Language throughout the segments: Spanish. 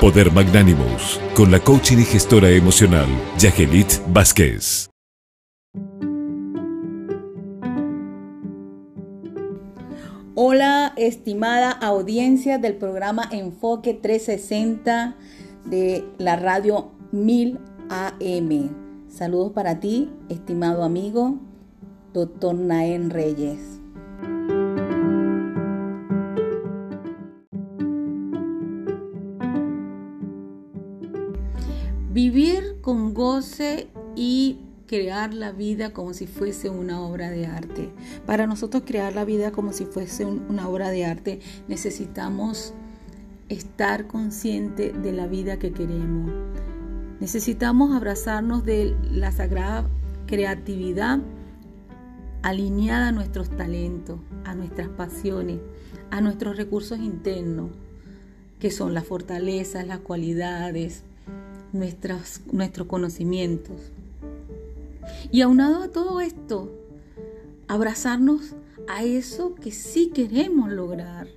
Poder Magnánimos, con la coaching y gestora emocional, Yagelit Vázquez. Hola, estimada audiencia del programa Enfoque 360 de la radio 1000 AM. Saludos para ti, estimado amigo, doctor Naén Reyes. Vivir con goce y crear la vida como si fuese una obra de arte. Para nosotros crear la vida como si fuese una obra de arte necesitamos estar consciente de la vida que queremos. Necesitamos abrazarnos de la sagrada creatividad alineada a nuestros talentos, a nuestras pasiones, a nuestros recursos internos, que son las fortalezas, las cualidades, nuestros, nuestros conocimientos. Y aunado a todo esto, abrazarnos a eso que sí queremos lograr.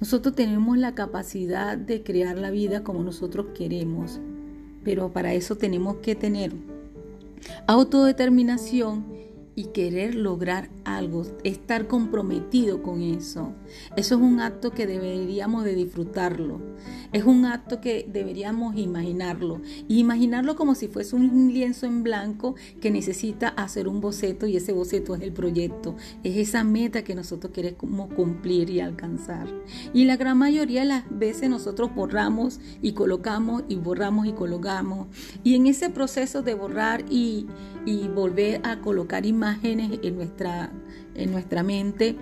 Nosotros tenemos la capacidad de crear la vida como nosotros queremos, pero para eso tenemos que tener autodeterminación y querer lograr algo, estar comprometido con eso. Eso es un acto que deberíamos de disfrutarlo. Es un acto que deberíamos imaginarlo. Y imaginarlo como si fuese un lienzo en blanco que necesita hacer un boceto y ese boceto es el proyecto. Es esa meta que nosotros queremos cumplir y alcanzar. Y la gran mayoría de las veces nosotros borramos y colocamos y borramos y colocamos. Y en ese proceso de borrar y, y volver a colocar imágenes, imágenes en nuestra, en nuestra mente,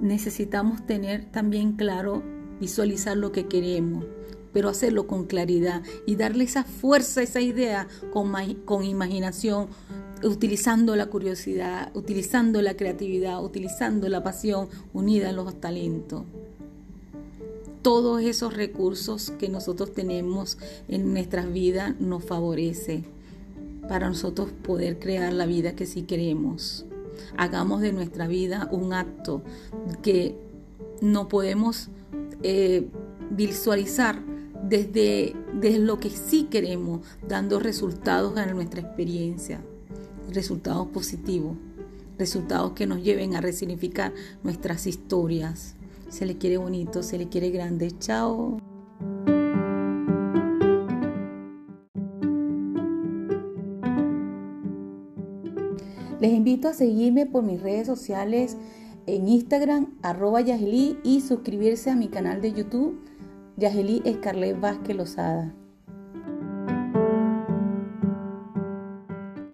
necesitamos tener también claro, visualizar lo que queremos, pero hacerlo con claridad y darle esa fuerza, esa idea con, con imaginación, utilizando la curiosidad, utilizando la creatividad, utilizando la pasión unida a los talentos. Todos esos recursos que nosotros tenemos en nuestras vidas nos favorece para nosotros poder crear la vida que sí queremos. Hagamos de nuestra vida un acto que no podemos eh, visualizar desde, desde lo que sí queremos, dando resultados a nuestra experiencia, resultados positivos, resultados que nos lleven a resignificar nuestras historias. Se le quiere bonito, se le quiere grande. Chao. Les invito a seguirme por mis redes sociales en Instagram, arroba Yageli, y suscribirse a mi canal de YouTube, Yageli Escarlet Vázquez Lozada.